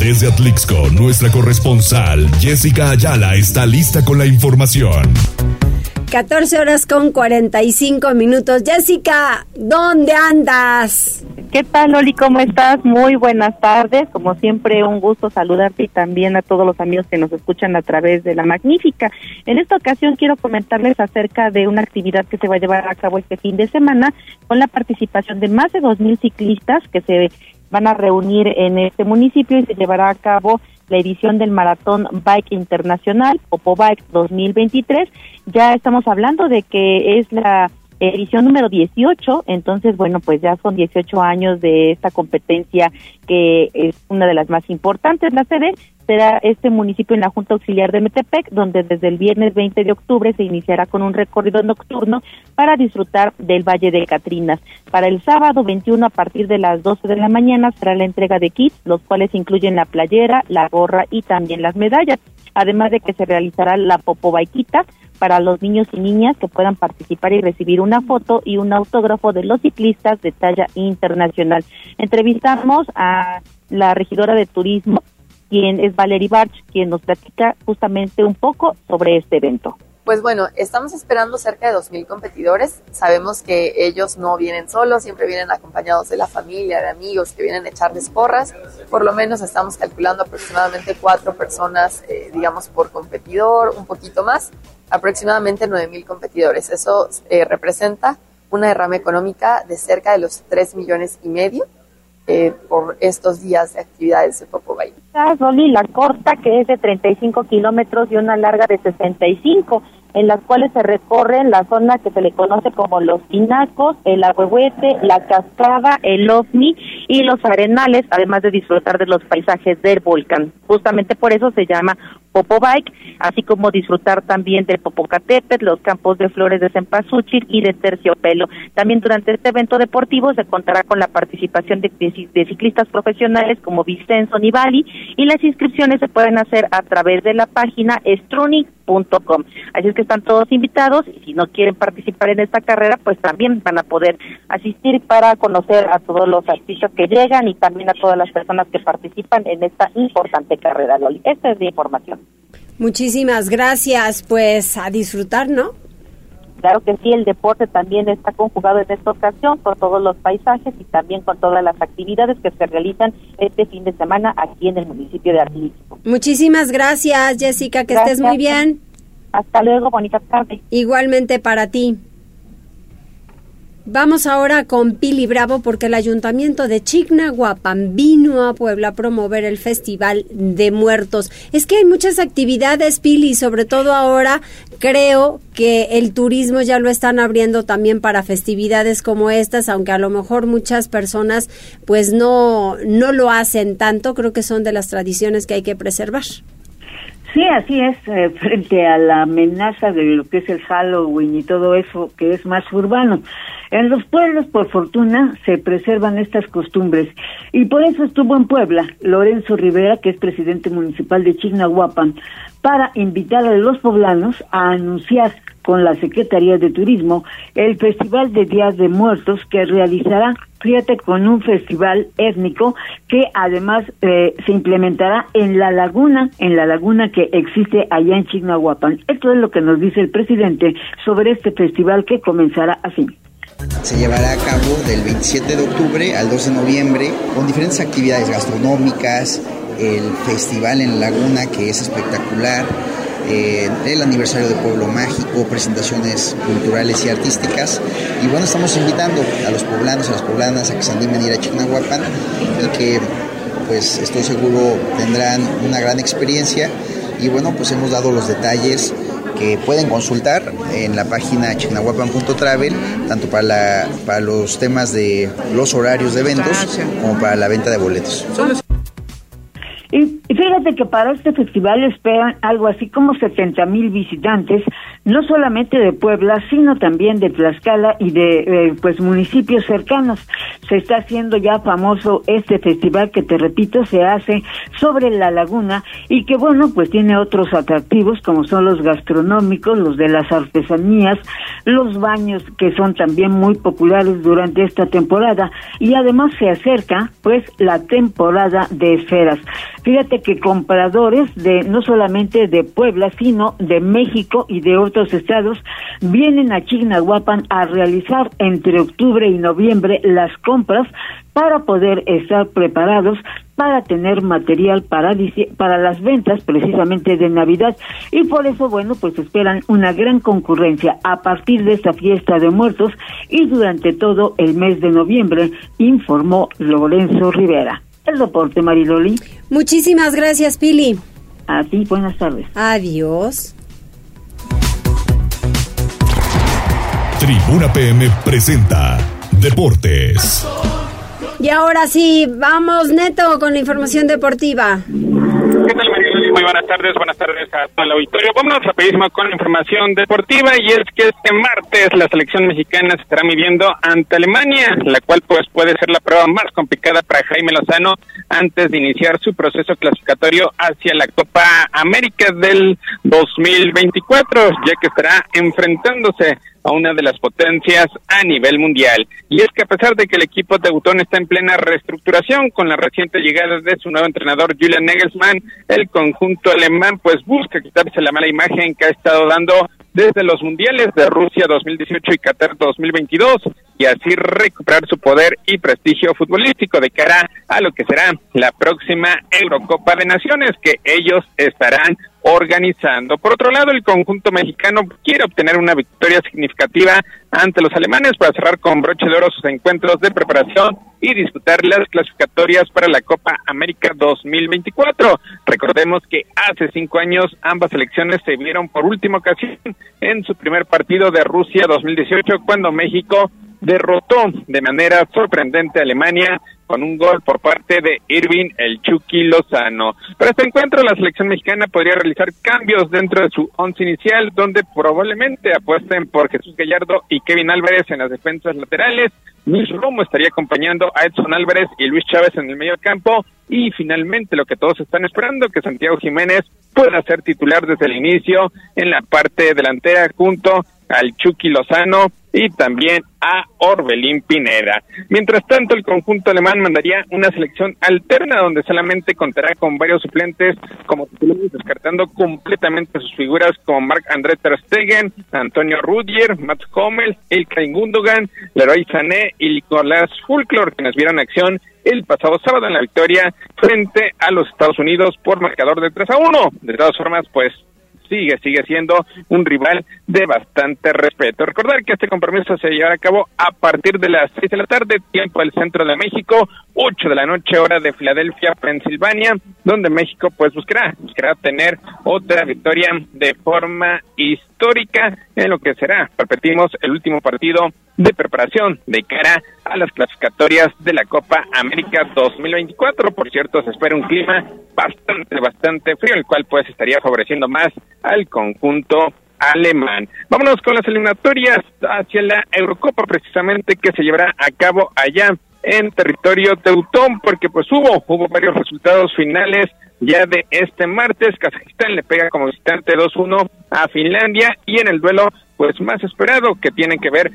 Desde Atlixco, nuestra corresponsal Jessica Ayala está lista con la información. 14 horas con 45 minutos. Jessica, ¿dónde andas? ¿Qué tal, Loli? ¿Cómo estás? Muy buenas tardes. Como siempre, un gusto saludarte y también a todos los amigos que nos escuchan a través de La Magnífica. En esta ocasión quiero comentarles acerca de una actividad que se va a llevar a cabo este fin de semana con la participación de más de 2.000 ciclistas que se van a reunir en este municipio y se llevará a cabo la edición del Maratón Bike Internacional, Popo Bike 2023. Ya estamos hablando de que es la edición número 18, entonces bueno, pues ya son 18 años de esta competencia que es una de las más importantes, la sede será este municipio en la Junta Auxiliar de Metepec, donde desde el viernes 20 de octubre se iniciará con un recorrido nocturno para disfrutar del Valle de Catrinas. Para el sábado 21 a partir de las 12 de la mañana será la entrega de kits, los cuales incluyen la playera, la gorra y también las medallas, además de que se realizará la popobaiquita, para los niños y niñas que puedan participar y recibir una foto y un autógrafo de los ciclistas de talla internacional. Entrevistamos a la regidora de turismo, quien es Valerie Barch, quien nos platica justamente un poco sobre este evento. Pues bueno, estamos esperando cerca de 2.000 competidores. Sabemos que ellos no vienen solos, siempre vienen acompañados de la familia, de amigos que vienen a echarles porras. Por lo menos estamos calculando aproximadamente cuatro personas, eh, digamos, por competidor, un poquito más, aproximadamente 9.000 competidores. Eso eh, representa una derrama económica de cerca de los 3 millones y medio eh, por estos días de actividades de Popobay. Roli, la corta que es de 35 kilómetros y una larga de 65 en las cuales se recorren la zona que se le conoce como los Pinacos, el Agüehuete, la Cascada, el OVNI y los Arenales, además de disfrutar de los paisajes del volcán. Justamente por eso se llama Popo Bike, así como disfrutar también del Popocatépetl, los campos de flores de Cempasúchil y de Terciopelo. También durante este evento deportivo se contará con la participación de, ciclistas profesionales como Vicenzo Nibali y las inscripciones se pueden hacer a través de la página strunic.com. Así es que están todos invitados y si no quieren participar en esta carrera, pues también van a poder asistir para conocer a todos los artistas que llegan y también a todas las personas que participan en esta importante carrera, Loli. Esta es la información. Muchísimas gracias, pues a disfrutar, ¿no? Claro que sí, el deporte también está conjugado en esta ocasión con todos los paisajes y también con todas las actividades que se realizan este fin de semana aquí en el municipio de Artilixco. Muchísimas gracias, Jessica, que estés muy bien. Hasta luego, bonita tarde. Igualmente para ti. Vamos ahora con Pili Bravo porque el ayuntamiento de Chignahuapan vino a Puebla a promover el Festival de Muertos. Es que hay muchas actividades, Pili, sobre todo ahora creo que el turismo ya lo están abriendo también para festividades como estas, aunque a lo mejor muchas personas pues no, no lo hacen tanto, creo que son de las tradiciones que hay que preservar. Sí, así es, eh, frente a la amenaza de lo que es el Halloween y todo eso que es más urbano. En los pueblos, por fortuna, se preservan estas costumbres y por eso estuvo en Puebla Lorenzo Rivera, que es presidente municipal de Chignahuapan, para invitar a los poblanos a anunciar con la Secretaría de Turismo el Festival de Días de Muertos que realizará fíjate, con un festival étnico que además eh, se implementará en la laguna, en la laguna que existe allá en Chignahuapan. Esto es lo que nos dice el presidente sobre este festival que comenzará así. Se llevará a cabo del 27 de octubre al 2 de noviembre con diferentes actividades gastronómicas, el festival en la laguna que es espectacular, eh, el aniversario de Pueblo Mágico, presentaciones culturales y artísticas. Y bueno, estamos invitando a los poblanos, a las poblanas a que se animen a ir a Chignahuapan y que pues estoy seguro tendrán una gran experiencia. Y bueno, pues hemos dado los detalles que pueden consultar en la página chignahuapan.travel, tanto para, la, para los temas de los horarios de eventos como para la venta de boletos. Y, fíjate que para este festival esperan algo así como 70 mil visitantes, no solamente de Puebla, sino también de Tlaxcala y de eh, pues municipios cercanos. Se está haciendo ya famoso este festival que te repito se hace sobre la laguna y que bueno pues tiene otros atractivos como son los gastronómicos, los de las artesanías, los baños que son también muy populares durante esta temporada y además se acerca pues la temporada de esferas. Fíjate que compradores de no solamente de Puebla, sino de México y de otros estados vienen a Chignahuapan a realizar entre octubre y noviembre las compras para poder estar preparados para tener material para, para las ventas precisamente de Navidad y por eso, bueno, pues esperan una gran concurrencia a partir de esta fiesta de muertos y durante todo el mes de noviembre, informó Lorenzo Rivera. El reporte, Mariloli. Muchísimas gracias, Pili. A ti, buenas tardes. Adiós. Tribuna PM presenta Deportes. Y ahora sí, vamos neto con la información deportiva. ¿Qué tal, muy buenas tardes, buenas tardes a todo el auditorio. Vámonos rapidísimo con la información deportiva y es que este martes la selección mexicana se estará midiendo ante Alemania, la cual pues puede ser la prueba más complicada para Jaime Lozano antes de iniciar su proceso clasificatorio hacia la Copa América del 2024, ya que estará enfrentándose a una de las potencias a nivel mundial. Y es que a pesar de que el equipo de Teutón está en plena reestructuración con la reciente llegada de su nuevo entrenador Julian Nagelsmann, el conjunto alemán pues busca quitarse la mala imagen que ha estado dando desde los mundiales de Rusia 2018 y Qatar 2022 y así recuperar su poder y prestigio futbolístico de cara a lo que será la próxima Eurocopa de Naciones que ellos estarán organizando. Por otro lado, el conjunto mexicano quiere obtener una victoria significativa ante los alemanes para cerrar con broche de oro sus encuentros de preparación y disputar las clasificatorias para la Copa América 2024. Recordemos que hace cinco años ambas selecciones se vieron por última ocasión en su primer partido de Rusia 2018 cuando México derrotó de manera sorprendente a Alemania con un gol por parte de Irving el Chucky Lozano. Para este encuentro, la selección mexicana podría realizar cambios dentro de su once inicial, donde probablemente apuesten por Jesús Gallardo y Kevin Álvarez en las defensas laterales. Luis Romo estaría acompañando a Edson Álvarez y Luis Chávez en el medio campo. Y finalmente, lo que todos están esperando, que Santiago Jiménez pueda ser titular desde el inicio en la parte delantera junto al Chucky Lozano y también a Orbelín Pineda. Mientras tanto, el conjunto alemán mandaría una selección alterna donde solamente contará con varios suplentes como descartando completamente sus figuras como Marc-André Ter Stegen, Antonio Rudier, Mats Hummels, Ilkay Gundogan, Leroy Sané y Nicolás Fulklor, quienes vieron acción el pasado sábado en la victoria frente a los Estados Unidos por marcador de 3 a 1. De todas formas, pues sigue, sigue siendo un rival de bastante respeto. Recordar que este compromiso se llevará a cabo a partir de las 6 de la tarde, tiempo del centro de México, 8 de la noche, hora de Filadelfia, Pensilvania, donde México pues buscará, buscará tener otra victoria de forma histórica en lo que será, repetimos, el último partido de preparación de cara a las clasificatorias de la Copa América 2024. Por cierto, se espera un clima bastante, bastante frío, el cual pues estaría favoreciendo más al conjunto alemán. Vámonos con las eliminatorias hacia la Eurocopa precisamente que se llevará a cabo allá en territorio teutón, porque pues hubo, hubo varios resultados finales ya de este martes. Kazajistán le pega como visitante 2-1 a Finlandia y en el duelo pues más esperado que tiene que ver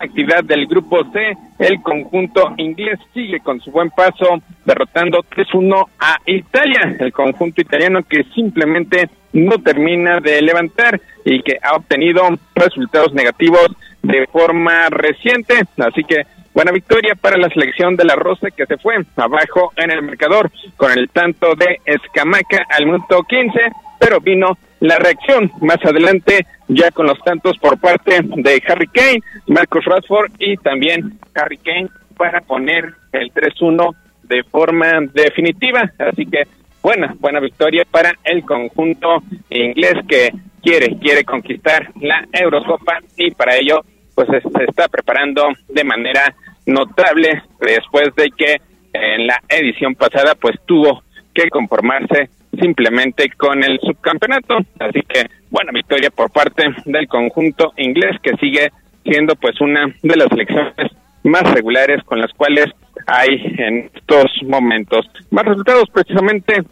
actividad del grupo C, el conjunto inglés sigue con su buen paso derrotando 3-1 a Italia, el conjunto italiano que simplemente no termina de levantar y que ha obtenido resultados negativos de forma reciente, así que Buena victoria para la selección de la Rosa que se fue abajo en el marcador con el tanto de Escamaca al minuto 15, pero vino la reacción más adelante ya con los tantos por parte de Harry Kane, Marcos Rashford y también Harry Kane para poner el 3-1 de forma definitiva. Así que buena, buena victoria para el conjunto inglés que quiere, quiere conquistar la Eurocopa y para ello pues se está preparando de manera notable después de que en la edición pasada pues tuvo que conformarse simplemente con el subcampeonato. Así que buena victoria por parte del conjunto inglés que sigue siendo pues una de las selecciones más regulares con las cuales hay en estos momentos. Más resultados precisamente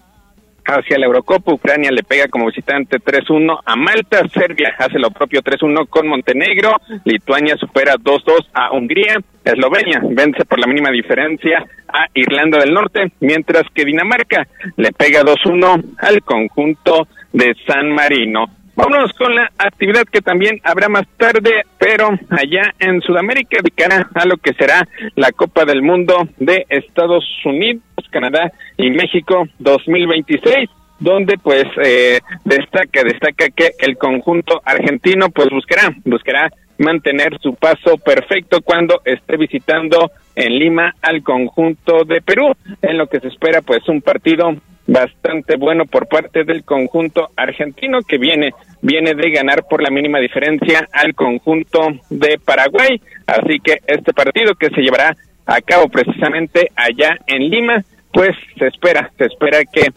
hacia la Eurocopa. Ucrania le pega como visitante 3-1 a Malta. Serbia hace lo propio 3-1 con Montenegro. Lituania supera 2-2 a Hungría. Eslovenia vence por la mínima diferencia a Irlanda del Norte, mientras que Dinamarca le pega 2-1 al conjunto de San Marino. Vámonos con la actividad que también habrá más tarde, pero allá en Sudamérica, de cara a lo que será la Copa del Mundo de Estados Unidos, Canadá y México 2026 donde pues eh, destaca destaca que el conjunto argentino pues buscará buscará mantener su paso perfecto cuando esté visitando en Lima al conjunto de Perú en lo que se espera pues un partido bastante bueno por parte del conjunto argentino que viene viene de ganar por la mínima diferencia al conjunto de Paraguay. Así que este partido que se llevará a cabo precisamente allá en Lima pues se espera se espera que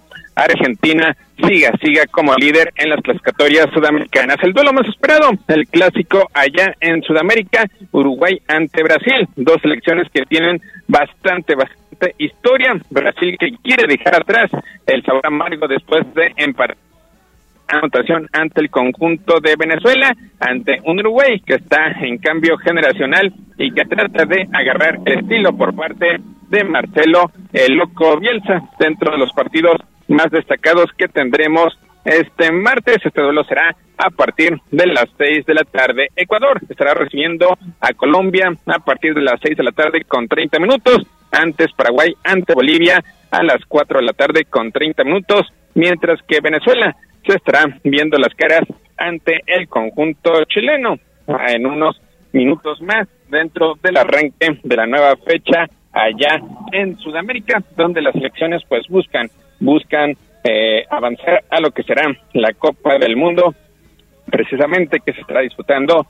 Argentina siga, siga como líder en las clasificatorias sudamericanas. El duelo más esperado, el clásico allá en Sudamérica, Uruguay ante Brasil, dos selecciones que tienen bastante, bastante historia. Brasil que quiere dejar atrás el sabor amargo después de empatar anotación ante el conjunto de Venezuela, ante un Uruguay que está en cambio generacional y que trata de agarrar el estilo por parte de Marcelo el Loco Bielsa dentro de los partidos más destacados que tendremos este martes. Este duelo será a partir de las seis de la tarde. Ecuador estará recibiendo a Colombia a partir de las seis de la tarde con 30 minutos. Antes Paraguay ante Bolivia a las cuatro de la tarde con 30 minutos. Mientras que Venezuela se estará viendo las caras ante el conjunto chileno en unos minutos más dentro del arranque de la nueva fecha allá en Sudamérica, donde las elecciones pues buscan buscan eh, avanzar a lo que será la Copa del Mundo, precisamente que se estará disputando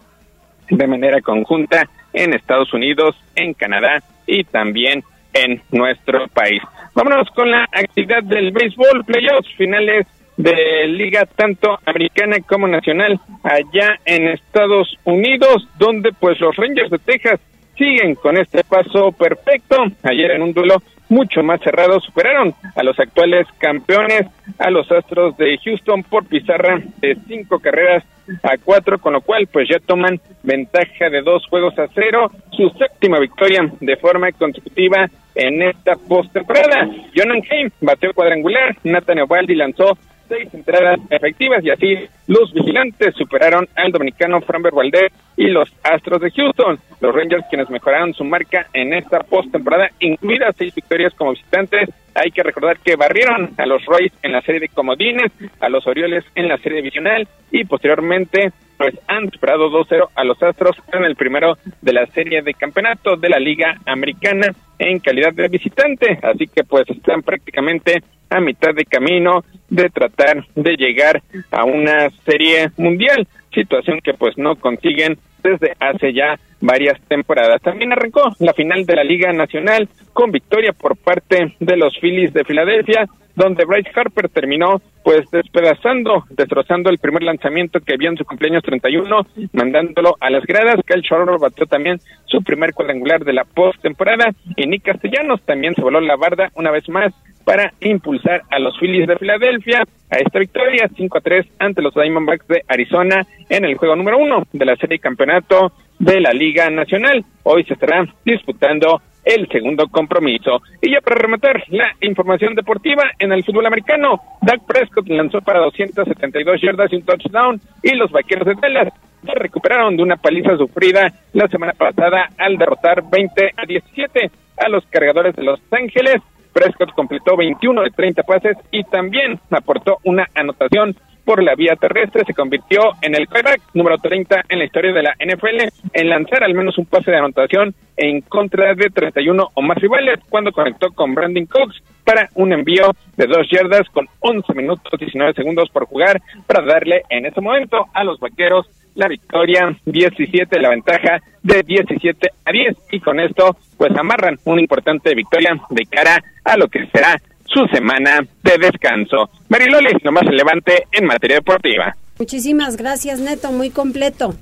de manera conjunta en Estados Unidos, en Canadá y también en nuestro país. Vámonos con la actividad del béisbol, playoffs finales de liga tanto americana como nacional allá en Estados Unidos, donde pues los Rangers de Texas siguen con este paso perfecto. Ayer en un duelo mucho más cerrado superaron a los actuales campeones, a los Astros de Houston por pizarra de cinco carreras a cuatro, con lo cual pues ya toman ventaja de dos juegos a cero, su séptima victoria de forma consecutiva en esta postemporada. Jonan Haim bateó cuadrangular, Nathan Ovaldi lanzó seis entradas efectivas y así los vigilantes superaron al dominicano Framber Valdez y los Astros de Houston. Los Rangers quienes mejoraron su marca en esta postemporada, incluidas seis victorias como visitantes. Hay que recordar que barrieron a los Royals en la serie de comodines, a los Orioles en la serie divisional y posteriormente pues han superado 2-0 a los Astros en el primero de la serie de campeonato de la Liga Americana en calidad de visitante. Así que pues están prácticamente a mitad de camino de tratar de llegar a una serie mundial, situación que pues no consiguen desde hace ya varias temporadas. También arrancó la final de la Liga Nacional con victoria por parte de los Phillies de Filadelfia, donde Bryce Harper terminó pues despedazando, destrozando el primer lanzamiento que vio en su cumpleaños 31, mandándolo a las gradas. Kyle Schwarber batió también su primer cuadrangular de la postemporada y Nick Castellanos también se voló la barda una vez más para impulsar a los Phillies de Filadelfia a esta victoria 5 a 3 ante los Diamondbacks de Arizona en el juego número uno de la serie campeonato de la Liga Nacional. Hoy se estará disputando el segundo compromiso. Y ya para rematar la información deportiva en el fútbol americano, Doug Prescott lanzó para 272 yardas y un touchdown y los vaqueros de Dallas se recuperaron de una paliza sufrida la semana pasada al derrotar 20 a 17 a los cargadores de Los Ángeles. Prescott completó 21 de 30 pases y también aportó una anotación por la vía terrestre, se convirtió en el quarterback número 30 en la historia de la NFL en lanzar al menos un pase de anotación en contra de 31 o más rivales cuando conectó con Brandon Cooks para un envío de dos yardas con 11 minutos 19 segundos por jugar para darle en ese momento a los vaqueros la victoria 17, la ventaja de 17 a 10 y con esto pues amarran una importante victoria de cara a lo que será su semana de descanso. Mariloli, lo más relevante en materia deportiva. Muchísimas gracias, Neto, muy completo.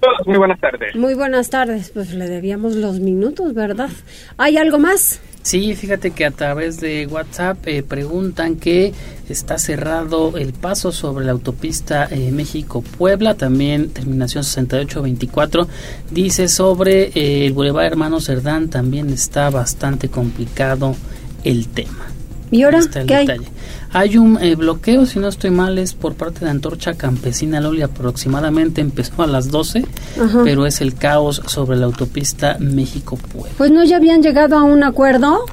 Todos, muy buenas tardes. Muy buenas tardes, pues le debíamos los minutos, ¿verdad? ¿Hay algo más? Sí, fíjate que a través de WhatsApp eh, preguntan que está cerrado el paso sobre la autopista eh, México-Puebla, también terminación 6824. Dice sobre eh, el Boulevard Hermano Cerdán, también está bastante complicado el tema. ¿Y ahora qué hay? Hay un eh, bloqueo, si no estoy mal, es por parte de Antorcha Campesina Loli, aproximadamente empezó a las 12, pero es el caos sobre la autopista México-Puebla. Pues no ya habían llegado a un acuerdo.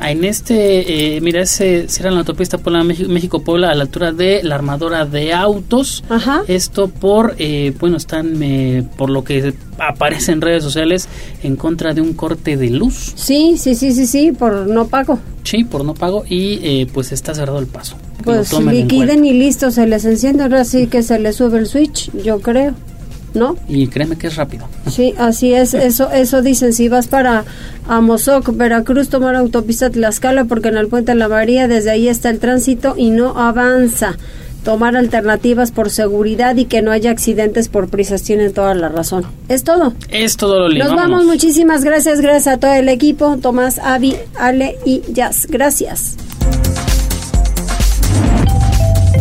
En este, eh, mira, ese será la autopista Puebla, México, Puebla a la altura de la armadora de autos. Ajá. Esto por, eh, bueno, están eh, por lo que aparece en redes sociales en contra de un corte de luz. Sí, sí, sí, sí, sí, por no pago. Sí, por no pago y eh, pues está cerrado el paso. Pues liquiden y listo, se les enciende, ahora sí que se les sube el switch, yo creo. ¿No? Y créeme que es rápido. Sí, así es, eso eso dicen, si vas para Amozoc, Veracruz, tomar autopista Tlaxcala, porque en el puente de la María desde ahí está el tránsito y no avanza. Tomar alternativas por seguridad y que no haya accidentes por prisas, tienen toda la razón. Es todo. Es todo, Loli. Nos vamos, muchísimas gracias, gracias a todo el equipo, Tomás, Avi, Ale y Jazz. Gracias.